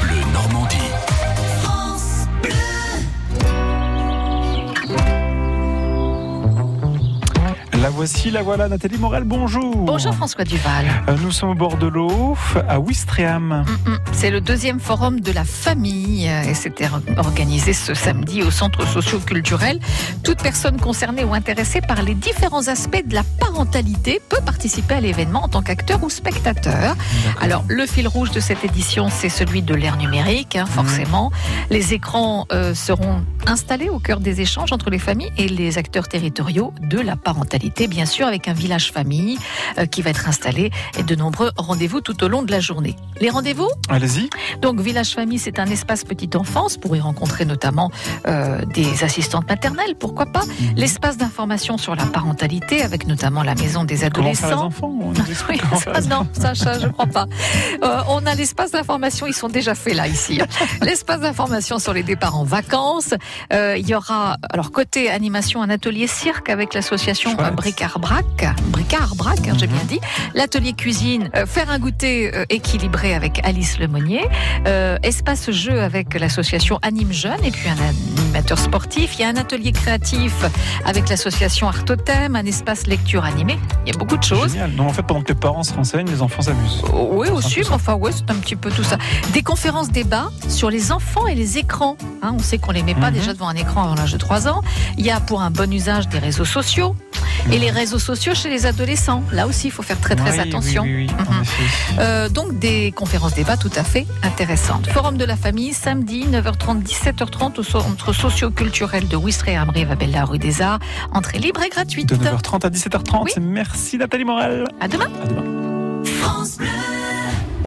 Bleu Normandie. La voici, la voilà, Nathalie Morel, bonjour. Bonjour François Duval. Euh, Nous sommes au bord de l'eau, à Ouistreham. Mm, mm. C'est le deuxième forum de la famille euh, et c'était organisé ce samedi au centre socio-culturel. Toute personne concernée ou intéressée par les différents aspects de la parentalité peut participer à l'événement en tant qu'acteur ou spectateur. Alors le fil rouge de cette édition, c'est celui de l'ère numérique, hein, forcément. Les écrans euh, seront installés au cœur des échanges entre les familles et les acteurs territoriaux de la parentalité, bien sûr, avec un village famille euh, qui va être installé et de nombreux rendez-vous tout au long de la journée. Les rendez-vous Allez-y. donc Village Famille, c'est un espace petite enfance pour y rencontrer notamment euh, des assistantes maternelles, pourquoi pas. L'espace d'information sur la parentalité avec notamment la maison des Comment faire les adolescents. enfants Oui, ça, non, ça, ça, je crois pas. Euh, on a l'espace d'information, ils sont déjà faits là, ici. L'espace d'information sur les départs en vacances. Euh, il y aura, alors côté animation, un atelier cirque avec l'association Bricard-Brac, Bricard-Brac, hein, j'ai bien dit. L'atelier cuisine, euh, faire un goûter euh, équilibré avec Alice Lemonnier. Euh, espace jeu avec l'association Anime Jeune et puis un animateur sportif. Il y a un atelier créatif avec l'association Artothème, un espace lecture animée. Il y a beaucoup de choses. Génial. Donc en fait, pendant que les parents se renseignent, les enfants s'amusent. Oui, aussi, mais enfin, ouais, c'est un petit peu tout ça. Des conférences débats sur les enfants et les écrans. Hein, on sait qu'on les met pas Mhm. déjà devant un écran avant l'âge de 3 ans. Il y a pour un bon usage des réseaux sociaux. Et les réseaux sociaux chez les adolescents. Là aussi, il faut faire très très Oui, attention. Oui, oui, Mhm. Euh, donc des conférences débats tout à fait intéressantes. Forum de la famille, samedi 9h30, 17h30 au centre socio-culturel de Ouistreham, Rivabella, rue des Arts. Entrée libre et gratuite. De 9h30 à 17h30. Oui. Merci Nathalie Morel. À demain. À demain.